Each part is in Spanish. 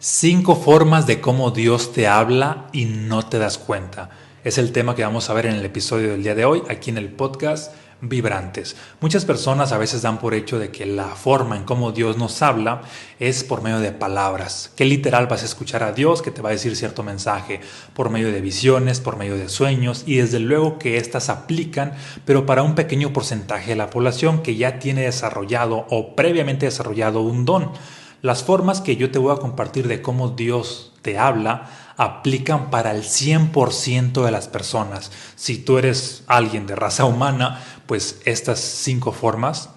Cinco formas de cómo Dios te habla y no te das cuenta. Es el tema que vamos a ver en el episodio del día de hoy, aquí en el podcast Vibrantes. Muchas personas a veces dan por hecho de que la forma en cómo Dios nos habla es por medio de palabras, que literal vas a escuchar a Dios que te va a decir cierto mensaje, por medio de visiones, por medio de sueños, y desde luego que éstas aplican, pero para un pequeño porcentaje de la población que ya tiene desarrollado o previamente desarrollado un don. Las formas que yo te voy a compartir de cómo Dios te habla aplican para el 100% de las personas. Si tú eres alguien de raza humana, pues estas cinco formas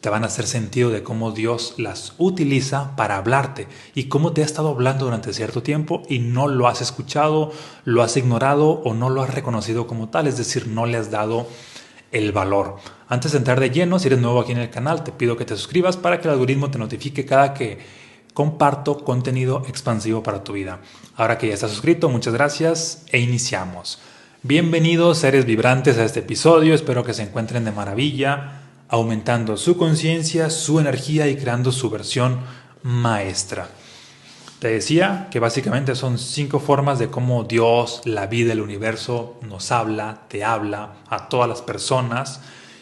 te van a hacer sentido de cómo Dios las utiliza para hablarte y cómo te ha estado hablando durante cierto tiempo y no lo has escuchado, lo has ignorado o no lo has reconocido como tal, es decir, no le has dado el valor. Antes de entrar de lleno, si eres nuevo aquí en el canal, te pido que te suscribas para que el algoritmo te notifique cada que comparto contenido expansivo para tu vida. Ahora que ya estás suscrito, muchas gracias e iniciamos. Bienvenidos seres vibrantes a este episodio, espero que se encuentren de maravilla, aumentando su conciencia, su energía y creando su versión maestra. Te decía que básicamente son cinco formas de cómo Dios, la vida, el universo nos habla, te habla a todas las personas.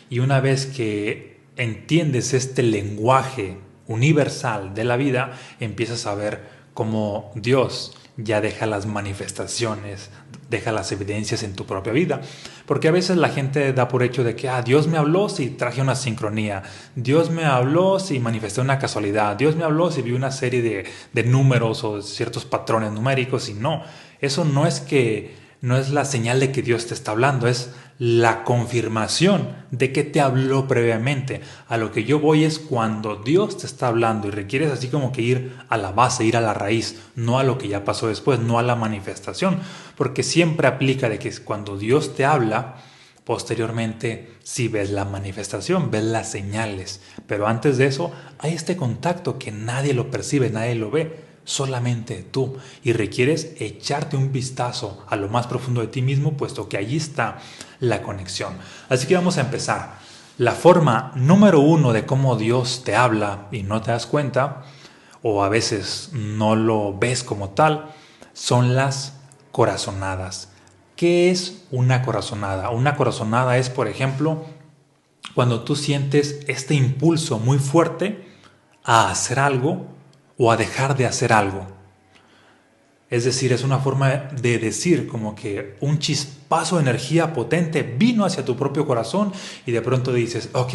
Y una vez que entiendes este lenguaje universal de la vida, empiezas a ver cómo Dios ya deja las manifestaciones, deja las evidencias en tu propia vida. Porque a veces la gente da por hecho de que, ah, Dios me habló si traje una sincronía, Dios me habló si manifesté una casualidad, Dios me habló si vi una serie de, de números o ciertos patrones numéricos y no, eso no es que no es la señal de que Dios te está hablando, es la confirmación de que te habló previamente. A lo que yo voy es cuando Dios te está hablando y requieres así como que ir a la base, ir a la raíz, no a lo que ya pasó después, no a la manifestación, porque siempre aplica de que cuando Dios te habla, posteriormente si ves la manifestación, ves las señales, pero antes de eso hay este contacto que nadie lo percibe, nadie lo ve solamente tú y requieres echarte un vistazo a lo más profundo de ti mismo, puesto que allí está la conexión. Así que vamos a empezar. La forma número uno de cómo Dios te habla y no te das cuenta, o a veces no lo ves como tal, son las corazonadas. ¿Qué es una corazonada? Una corazonada es, por ejemplo, cuando tú sientes este impulso muy fuerte a hacer algo o a dejar de hacer algo. Es decir, es una forma de decir como que un chispazo de energía potente vino hacia tu propio corazón y de pronto dices, ok,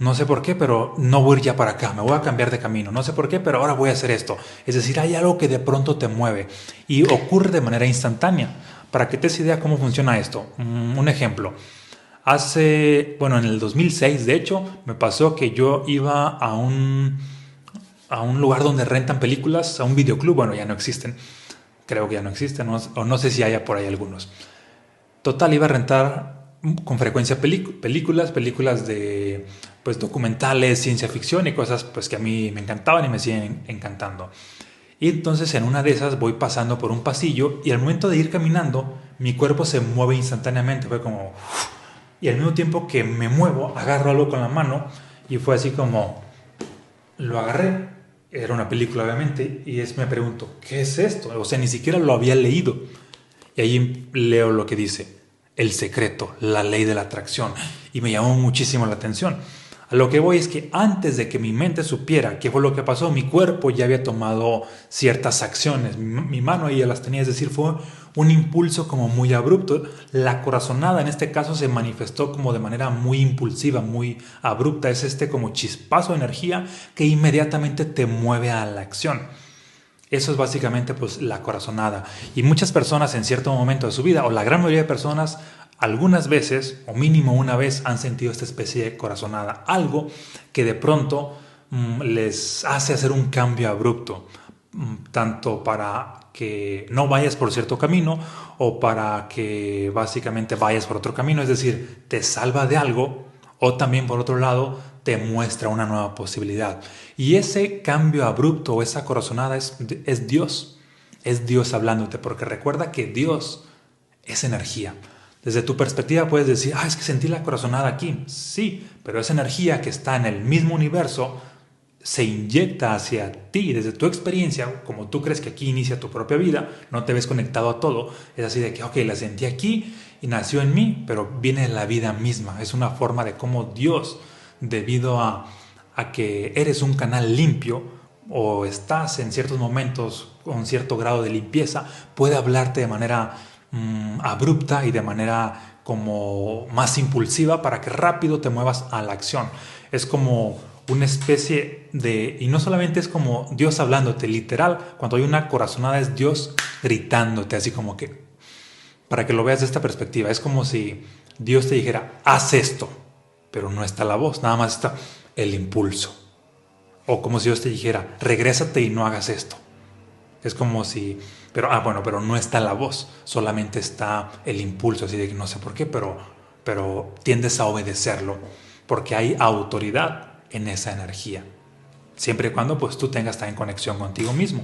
no sé por qué, pero no voy a ir ya para acá, me voy a cambiar de camino, no sé por qué, pero ahora voy a hacer esto. Es decir, hay algo que de pronto te mueve y ocurre de manera instantánea. Para que te des idea cómo funciona esto, mm, un ejemplo. Hace, bueno, en el 2006, de hecho, me pasó que yo iba a un a un lugar donde rentan películas, a un videoclub, bueno, ya no existen, creo que ya no existen, o no sé si haya por ahí algunos. Total, iba a rentar con frecuencia películas, películas de pues documentales, ciencia ficción y cosas pues que a mí me encantaban y me siguen encantando. Y entonces en una de esas voy pasando por un pasillo y al momento de ir caminando mi cuerpo se mueve instantáneamente, fue como y al mismo tiempo que me muevo agarro algo con la mano y fue así como lo agarré era una película obviamente, y es, me pregunto, ¿qué es esto? O sea, ni siquiera lo había leído. Y ahí leo lo que dice, el secreto, la ley de la atracción, y me llamó muchísimo la atención. A lo que voy es que antes de que mi mente supiera qué fue lo que pasó, mi cuerpo ya había tomado ciertas acciones. Mi, mano ahí ya las tenía, es decir, fue un impulso como muy abrupto. La corazonada en este caso se manifestó como de manera muy impulsiva, muy abrupta. Es este como chispazo de energía que inmediatamente te mueve a la acción. Eso es básicamente pues la corazonada. Y muchas personas en cierto momento de su vida, o la gran mayoría de personas, algunas veces, o mínimo una vez, han sentido esta especie de corazonada. Algo que de pronto mm, les hace hacer un cambio abrupto, mm, tanto para que no vayas por cierto camino o para que básicamente vayas por otro camino, es decir, te salva de algo o también por otro lado te muestra una nueva posibilidad. Y ese cambio abrupto o esa corazonada es, es Dios, es Dios hablándote, porque recuerda que Dios es energía. Desde tu perspectiva puedes decir, ah, es que sentí la corazonada aquí. Sí, pero esa energía que está en el mismo universo se inyecta hacia ti desde tu experiencia, como tú crees que aquí inicia tu propia vida, no te ves conectado a todo, es así de que, ok, la sentí aquí y nació en mí, pero viene la vida misma. Es una forma de cómo Dios, debido a, a que eres un canal limpio o estás en ciertos momentos con cierto grado de limpieza, puede hablarte de manera mm, abrupta y de manera como más impulsiva para que rápido te muevas a la acción. Es como una especie de, y no solamente es como Dios hablándote, literal, cuando hay una corazonada es Dios gritándote, así como que, para que lo veas de esta perspectiva, es como si Dios te dijera, haz esto, pero no está la voz, nada más está el impulso. O como si Dios te dijera, regrésate y no hagas esto. Es como si, pero, ah, bueno, pero no está la voz, solamente está el impulso, así de que no sé por qué, pero, pero tiendes a obedecerlo, porque hay autoridad en esa energía. Siempre y cuando pues tú tengas en conexión contigo mismo.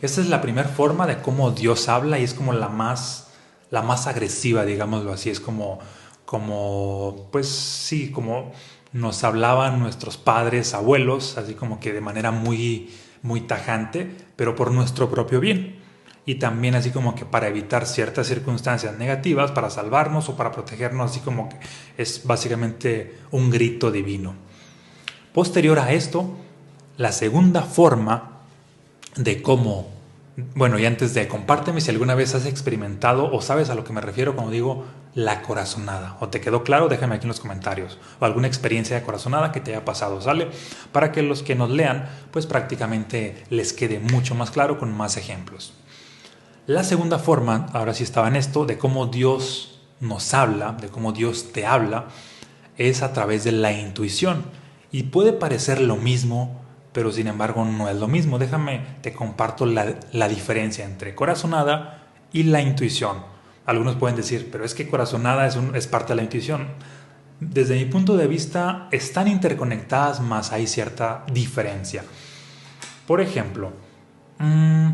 Esta es la primera forma de cómo Dios habla y es como la más, la más agresiva, digámoslo así. Es como, como, pues sí, como nos hablaban nuestros padres, abuelos, así como que de manera muy, muy tajante, pero por nuestro propio bien. Y también así como que para evitar ciertas circunstancias negativas, para salvarnos o para protegernos, así como que es básicamente un grito divino. Posterior a esto, la segunda forma de cómo, bueno, y antes de compárteme si alguna vez has experimentado o sabes a lo que me refiero cuando digo la corazonada, o te quedó claro, déjame aquí en los comentarios, o alguna experiencia de corazonada que te haya pasado, ¿sale? Para que los que nos lean, pues prácticamente les quede mucho más claro con más ejemplos. La segunda forma, ahora sí estaba en esto, de cómo Dios nos habla, de cómo Dios te habla, es a través de la intuición. Y puede parecer lo mismo, pero sin embargo no es lo mismo. Déjame, te comparto la, diferencia entre corazonada y la intuición. Algunos pueden decir, pero es que corazonada es, es parte de la intuición. Desde mi punto de vista, están interconectadas, más hay cierta diferencia. Por ejemplo, mm,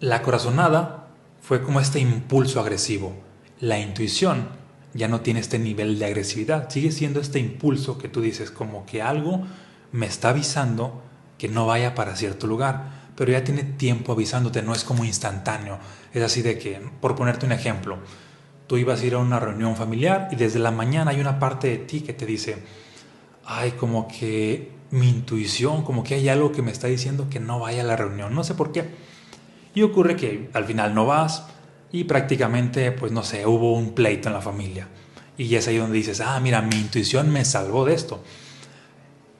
la corazonada fue como este impulso agresivo. La intuición ya no tiene este nivel de agresividad, sigue siendo este impulso que tú dices como que algo me está avisando que no vaya para cierto lugar, pero ya tiene tiempo avisándote, no es como instantáneo, es así de que, por ponerte un ejemplo, tú ibas a ir a una reunión familiar y desde la mañana hay una parte de ti que te dice, ay, como que mi intuición, como que hay algo que me está diciendo que no vaya a la reunión, no sé por qué. Y ocurre que al final no vas, y prácticamente, pues no sé, hubo un pleito en la familia. Y es ahí donde dices, ah, mira, mi intuición me salvó de esto.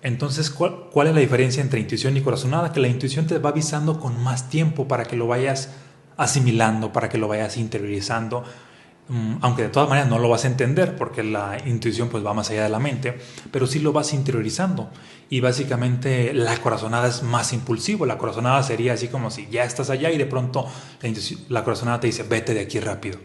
Entonces, ¿cuál, ¿cuál, es la diferencia entre intuición y corazonada? Que la intuición te va avisando con más tiempo para que lo vayas asimilando, para que lo vayas interiorizando, Mm, aunque de todas maneras no lo vas a entender porque la intuición pues va más allá de la mente, pero sí lo vas interiorizando. Y básicamente la corazonada es más impulsivo, la corazonada sería así como si ya estás allá y de pronto la, la corazonada te dice vete de aquí rápido,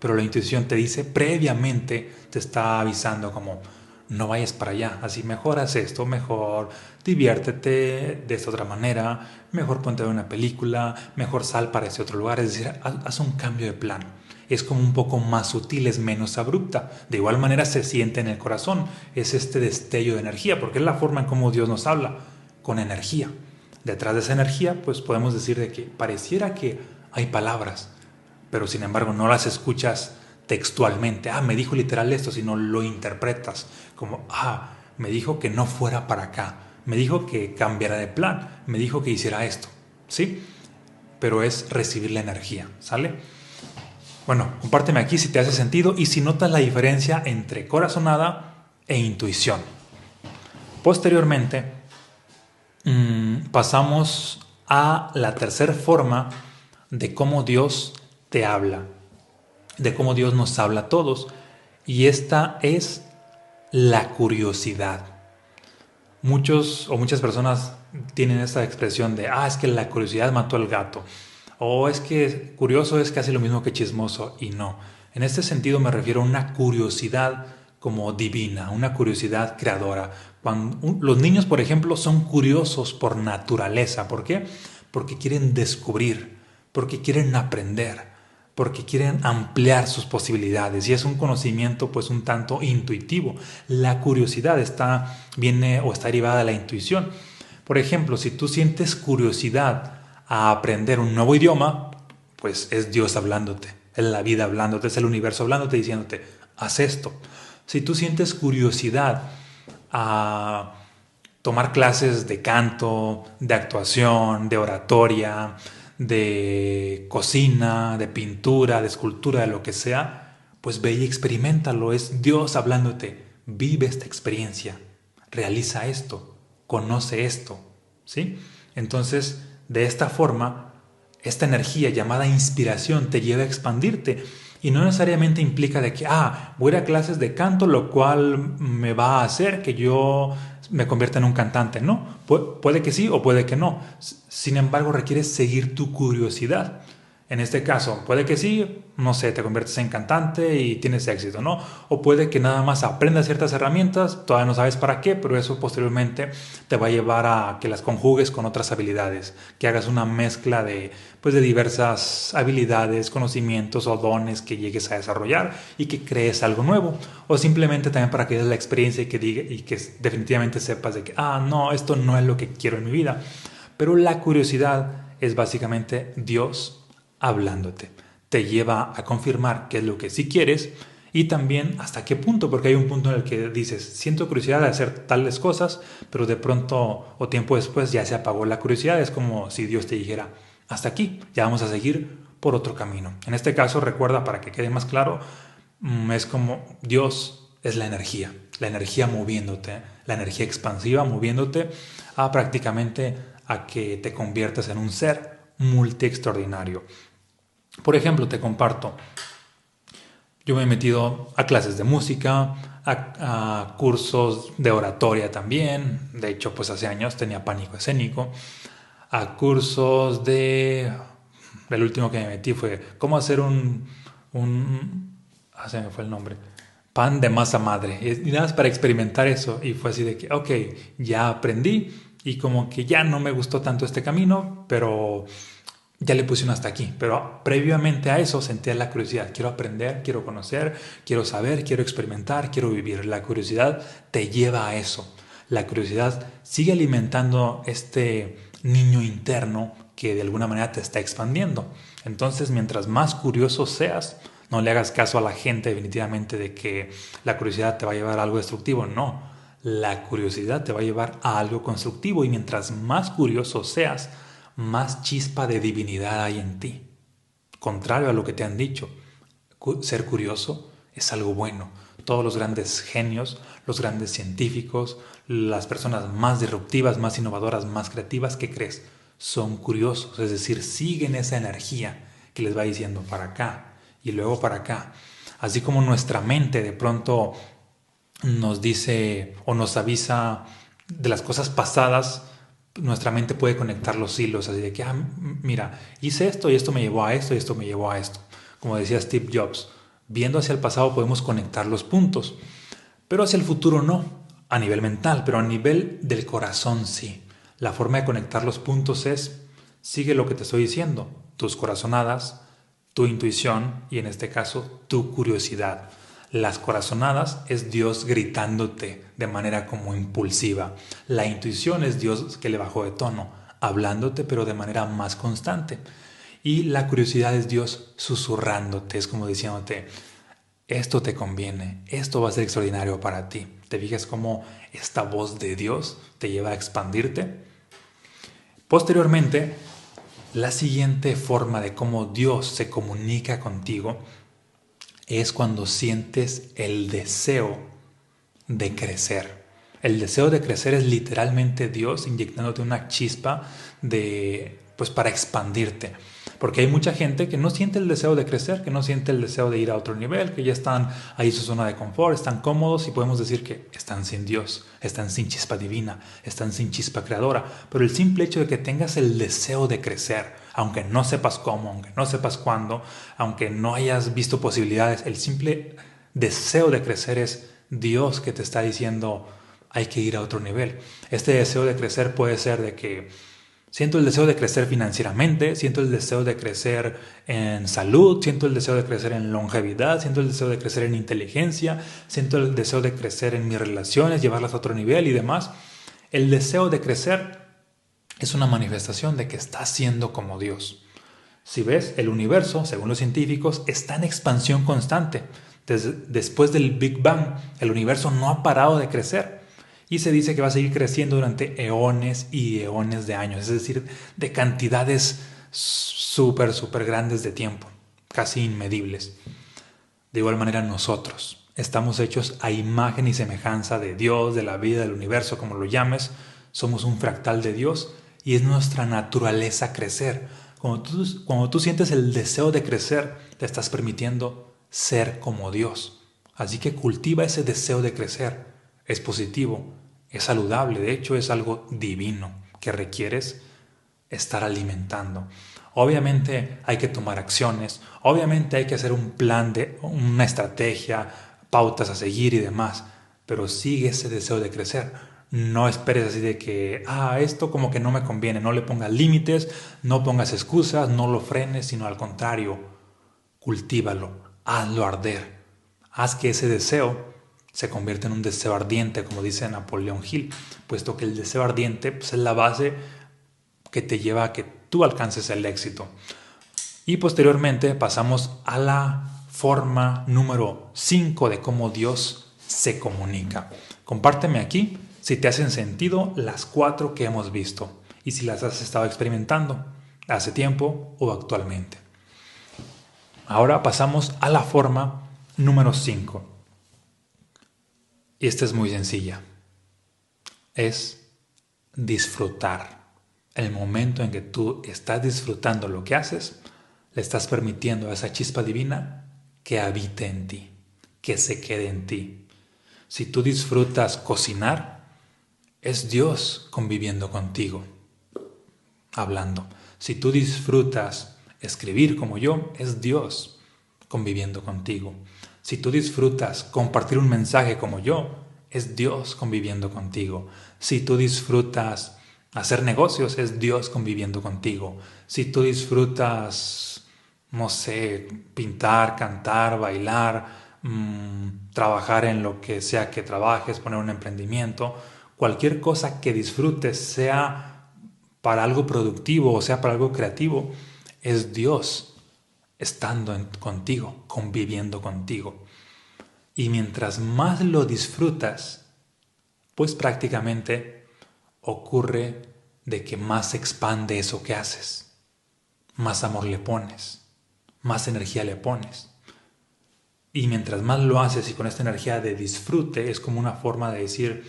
pero la intuición te dice previamente, te está avisando como no vayas para allá, así mejor haz esto, mejor diviértete de esta otra manera, mejor ponte a ver una película, mejor sal para ese otro lugar, es decir, haz un cambio de plan es como un poco más sutil, es menos abrupta. De igual manera se siente en el corazón, es este destello de energía, porque es la forma en cómo Dios nos habla, con energía. Detrás de esa energía, pues podemos decir de que pareciera que hay palabras, pero sin embargo no las escuchas textualmente. Ah, me dijo literal esto, sino lo interpretas como, ah, me dijo que no fuera para acá, me dijo que cambiara de plan, me dijo que hiciera esto, ¿sí? Pero es recibir la energía, ¿sale? Bueno, compárteme aquí si te hace sentido y si notas la diferencia entre corazonada e intuición. Posteriormente, mm, pasamos a la tercera forma de cómo Dios te habla, de cómo Dios nos habla a todos, y esta es la curiosidad. Muchos o muchas personas tienen esta expresión de, ah, es que la curiosidad mató al gato. O es que curioso es casi lo mismo que chismoso y no. En este sentido me refiero a una curiosidad como divina, una curiosidad creadora. Cuando los niños, por ejemplo, son curiosos por naturaleza. ¿Por qué? Porque quieren descubrir, porque quieren aprender, porque quieren ampliar sus posibilidades y es un conocimiento pues un tanto intuitivo. La curiosidad está viene o está derivada de la intuición. Por ejemplo, si tú sientes curiosidad a aprender un nuevo idioma, pues es Dios hablándote, es la vida hablándote, es el universo hablándote diciéndote, haz esto. Si tú sientes curiosidad a tomar clases de canto, de actuación, de oratoria, de cocina, de pintura, de escultura, de lo que sea, pues ve y experimentalo. Es Dios hablándote. Vive esta experiencia. Realiza esto. Conoce esto. ¿Sí? Entonces, de esta forma, esta energía llamada inspiración te lleva a expandirte. Y no necesariamente implica de que, ah, voy a clases de canto, lo cual me va a hacer que yo me convierta en un cantante. No, puede que sí o puede que no. Sin embargo, requiere seguir tu curiosidad. En este caso, puede que sí, no sé, te conviertes en cantante y tienes éxito, ¿no? O puede que nada más aprendas ciertas herramientas, todavía no sabes para qué, pero eso posteriormente te va a llevar a que las conjugues con otras habilidades, que hagas una mezcla de, pues, de diversas habilidades, conocimientos o dones que llegues a desarrollar y que crees algo nuevo. O simplemente también para que des la experiencia y que, diga, y que definitivamente sepas de que, ah, no, esto no es lo que quiero en mi vida. Pero la curiosidad es básicamente Dios hablándote. Te lleva a confirmar qué es lo que sí quieres y también hasta qué punto, porque hay un punto en el que dices, siento curiosidad de hacer tales cosas, pero de pronto o tiempo después ya se apagó la curiosidad. Es como si Dios te dijera, hasta aquí, ya vamos a seguir por otro camino. En este caso, recuerda, para que quede más claro, mm, es como Dios es la energía, la energía moviéndote, la energía expansiva moviéndote a prácticamente a que te conviertas en un ser multi extraordinario. Por ejemplo, te comparto, yo me he metido a clases de música, a, cursos de oratoria también, de hecho pues hace años tenía pánico escénico, a cursos de... El último que me metí fue cómo hacer un... un ah, se me fue el nombre. Pan de masa madre. Y nada más para experimentar eso. Y fue así de que, ok, ya aprendí y como que ya no me gustó tanto este camino, pero ya le puse un hasta aquí, pero previamente a eso sentía la curiosidad. Quiero aprender, quiero conocer, quiero saber, quiero experimentar, quiero vivir. La curiosidad te lleva a eso. La curiosidad sigue alimentando este niño interno que de alguna manera te está expandiendo. Entonces, mientras más curioso seas, no le hagas caso a la gente definitivamente de que la curiosidad te va a llevar a algo destructivo. No, la curiosidad te va a llevar a algo constructivo y mientras más curioso seas, más chispa de divinidad hay en ti. Contrario a lo que te han dicho, ser curioso es algo bueno. Todos los grandes genios, los grandes científicos, las personas más disruptivas, más innovadoras, más creativas, ¿qué crees? Son curiosos, es decir, siguen esa energía que les va diciendo para acá y luego para acá. Así como nuestra mente de pronto nos dice o nos avisa de las cosas pasadas, nuestra mente puede conectar los hilos, así de que, ah, mira, hice esto y esto me llevó a esto y esto me llevó a esto. Como decía Steve Jobs, viendo hacia el pasado podemos conectar los puntos, pero hacia el futuro no, a nivel mental, pero a nivel del corazón sí. La forma de conectar los puntos es, sigue lo que te estoy diciendo, tus corazonadas, tu intuición y en este caso tu curiosidad. Las corazonadas es Dios gritándote de manera como impulsiva. La intuición es Dios que le bajó de tono, hablándote pero de manera más constante. Y la curiosidad es Dios susurrándote, es como diciéndote, esto te conviene, esto va a ser extraordinario para ti. ¿Te fijas cómo esta voz de Dios te lleva a expandirte? Posteriormente, la siguiente forma de cómo Dios se comunica contigo es cuando sientes el deseo de crecer. El deseo de crecer es literalmente Dios inyectándote una chispa de pues para expandirte. Porque hay mucha gente que no siente el deseo de crecer, que no siente el deseo de ir a otro nivel, que ya están ahí en su zona de confort, están cómodos y podemos decir que están sin Dios, están sin chispa divina, están sin chispa creadora. Pero el simple hecho de que tengas el deseo de crecer, aunque no sepas cómo, aunque no sepas cuándo, aunque no hayas visto posibilidades, el simple deseo de crecer es Dios que te está diciendo hay que ir a otro nivel. Este deseo de crecer puede ser de que Siento el deseo de crecer financieramente, siento el deseo de crecer en salud, siento el deseo de crecer en longevidad, siento el deseo de crecer en inteligencia, siento el deseo de crecer en mis relaciones, llevarlas a otro nivel y demás. El deseo de crecer es una manifestación de que estás siendo como Dios. Si ves, el universo, según los científicos, está en expansión constante. después del Big Bang, el universo no ha parado de crecer y se dice que va a seguir creciendo durante eones y eones de años, es decir, de cantidades súper, súper grandes de tiempo, casi inmedibles. De igual manera nosotros estamos hechos a imagen y semejanza de Dios, de la vida, del universo, como lo llames, somos un fractal de Dios y es nuestra naturaleza crecer. Cuando tú, cuando tú sientes el deseo de crecer, te estás permitiendo ser como Dios. Así que cultiva ese deseo de crecer. Es positivo, es saludable, de hecho es algo divino que requieres estar alimentando. Obviamente hay que tomar acciones, obviamente hay que hacer un plan de una estrategia, pautas a seguir y demás, pero sigue ese deseo de crecer. No esperes así de que, ah, esto como que no me conviene, no le pongas límites, no pongas excusas, no lo frenes, sino al contrario, cultívalo, hazlo arder. Haz que ese deseo se convierte en un deseo ardiente, como dice Napoleón Hill, puesto que el deseo ardiente pues, es la base que te lleva a que tú alcances el éxito. Y posteriormente pasamos a la forma número 5 de cómo Dios se comunica. Compárteme aquí si te hacen sentido las cuatro que hemos visto y si las has estado experimentando hace tiempo o actualmente. Ahora pasamos a la forma número 5 y esta es muy sencilla. Es disfrutar. El momento en que tú estás disfrutando lo que haces, le estás permitiendo a esa chispa divina que habite en ti, que se quede en ti. Si tú disfrutas cocinar, es Dios conviviendo contigo, hablando. Si tú disfrutas escribir como yo, es Dios conviviendo contigo. Si tú disfrutas compartir un mensaje como yo, es Dios conviviendo contigo. Si tú disfrutas hacer negocios, es Dios conviviendo contigo. Si tú disfrutas, no sé, pintar, cantar, bailar, mm, trabajar en lo que sea que trabajes, poner un emprendimiento, cualquier cosa que disfrutes, sea para algo productivo o sea para algo creativo, es Dios estando contigo, conviviendo contigo. Y mientras más lo disfrutas, pues prácticamente ocurre de que más se expande eso que haces, más amor le pones, más energía le pones. Y mientras más lo haces y con esta energía de disfrute, es como una forma de decir,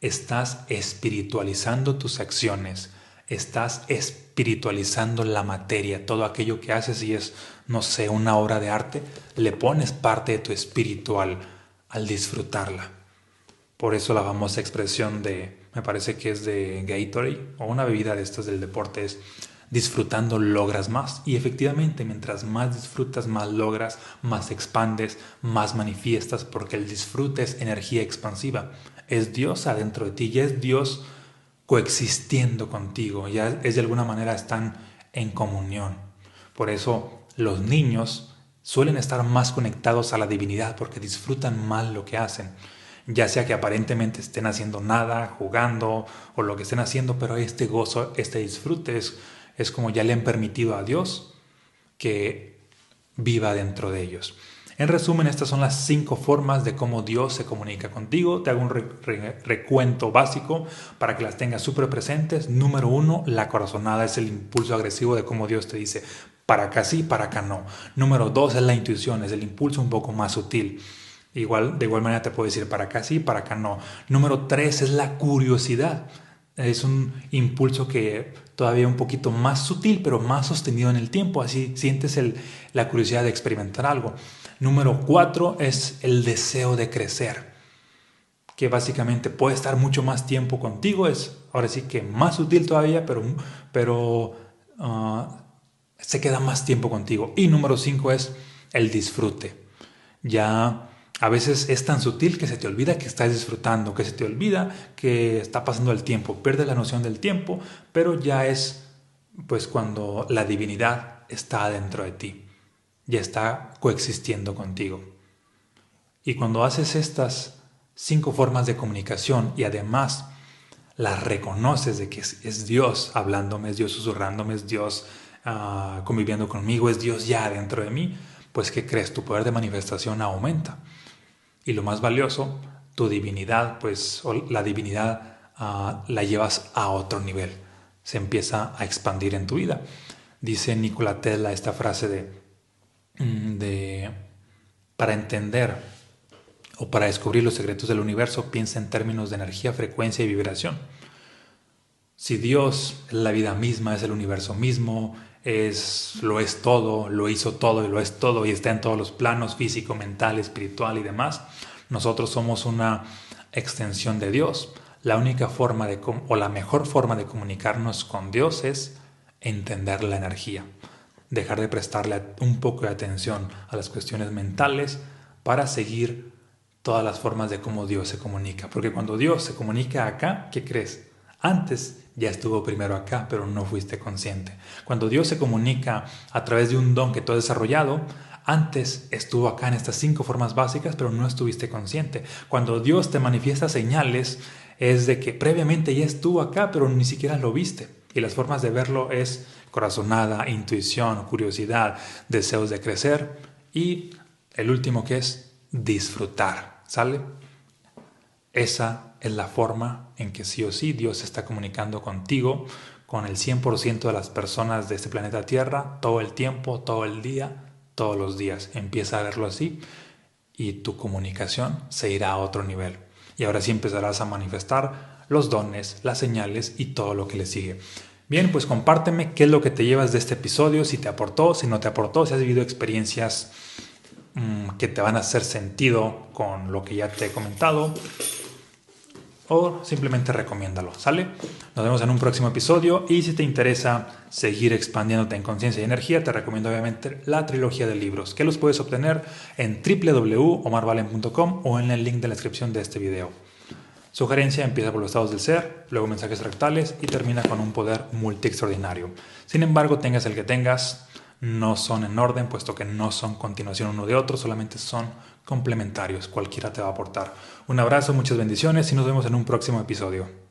estás espiritualizando tus acciones, estás espiritualizando la materia, todo aquello que haces y es, no sé, una obra de arte, le pones parte de tu espíritu al, disfrutarla. Por eso la famosa expresión de, me parece que es de Gatorade o una bebida de estas del deporte es, disfrutando logras más. Y efectivamente, mientras más disfrutas, más logras, más expandes, más manifiestas, porque el disfrute es energía expansiva. Es Dios adentro de ti, ya es Dios coexistiendo contigo, ya es de alguna manera están en comunión. Por eso los niños suelen estar más conectados a la divinidad porque disfrutan más lo que hacen, ya sea que aparentemente estén haciendo nada, jugando o lo que estén haciendo, pero este gozo, este disfrute es, es como ya le han permitido a Dios que viva dentro de ellos. En resumen, estas son las cinco formas de cómo Dios se comunica contigo. Te hago un recuento básico para que las tengas súper presentes. Número uno, la corazonada es el impulso agresivo de cómo Dios te dice, para acá sí, para acá no. Número dos es la intuición, es el impulso un poco más sutil. Igual, de igual manera te puedo decir para acá sí, para acá no. Número tres es la curiosidad. Es un impulso que todavía un poquito más sutil, pero más sostenido en el tiempo. Así sientes el, la curiosidad de experimentar algo. Número cuatro es el deseo de crecer, que básicamente puede estar mucho más tiempo contigo, es ahora sí que más sutil todavía, pero, pero ah, se queda más tiempo contigo. Y número cinco es el disfrute. Ya a veces es tan sutil que se te olvida que estás disfrutando, que se te olvida que está pasando el tiempo, pierdes la noción del tiempo, pero ya es pues cuando la divinidad está dentro de ti, ya está coexistiendo contigo. Y cuando haces estas cinco formas de comunicación y además las reconoces de que es, Dios hablándome, es Dios susurrándome, es Dios ah, conviviendo conmigo, es Dios ya dentro de mí, pues ¿qué crees? Tu poder de manifestación aumenta. Y lo más valioso, tu divinidad, pues la divinidad ah, la llevas a otro nivel, se empieza a expandir en tu vida. Dice Nikola Tesla esta frase de, mm, de para entender o para descubrir los secretos del universo, piensa en términos de energía, frecuencia y vibración. Si Dios es la vida misma, es el universo mismo, es, lo es todo, lo hizo todo y lo es todo y está en todos los planos físico, mental, espiritual y demás, nosotros somos una extensión de Dios. La única forma de, o la mejor forma de comunicarnos con Dios es entender la energía, dejar de prestarle un poco de atención a las cuestiones mentales para seguir todas las formas de cómo Dios se comunica. Porque cuando Dios se comunica acá, ¿qué crees? Antes ya estuvo primero acá, pero no fuiste consciente. Cuando Dios se comunica a través de un don que tú has desarrollado, antes estuvo acá en estas cinco formas básicas, pero no estuviste consciente. Cuando Dios te manifiesta señales, es de que previamente ya estuvo acá, pero ni siquiera lo viste. Y las formas de verlo es corazonada, intuición, curiosidad, deseos de crecer y el último que es disfrutar. ¿Sale? Esa es la forma en que sí o sí Dios está comunicando contigo, con el 100% de las personas de este planeta Tierra, todo el tiempo, todo el día, todos los días. Empieza a verlo así y tu comunicación se irá a otro nivel. Y ahora sí empezarás a manifestar los dones, las señales y todo lo que le sigue. Bien, pues compárteme qué es lo que te llevas de este episodio, si te aportó, si no te aportó, si has vivido experiencias mm, que te van a hacer sentido con lo que ya te he comentado o simplemente recomiéndalo, ¿sale? Nos vemos en un próximo episodio y si te interesa seguir expandiéndote en conciencia y energía, te recomiendo obviamente la trilogía de libros, que los puedes obtener en www.omarvalen.com o en el link de la descripción de este video. Sugerencia empieza por los estados del ser, luego mensajes fractales y termina con un poder multi extraordinario. Sin embargo, tengas el que tengas, no son en orden, puesto que no son continuación uno de otro, solamente son complementarios, cualquiera te va a aportar. Un abrazo, muchas bendiciones y nos vemos en un próximo episodio.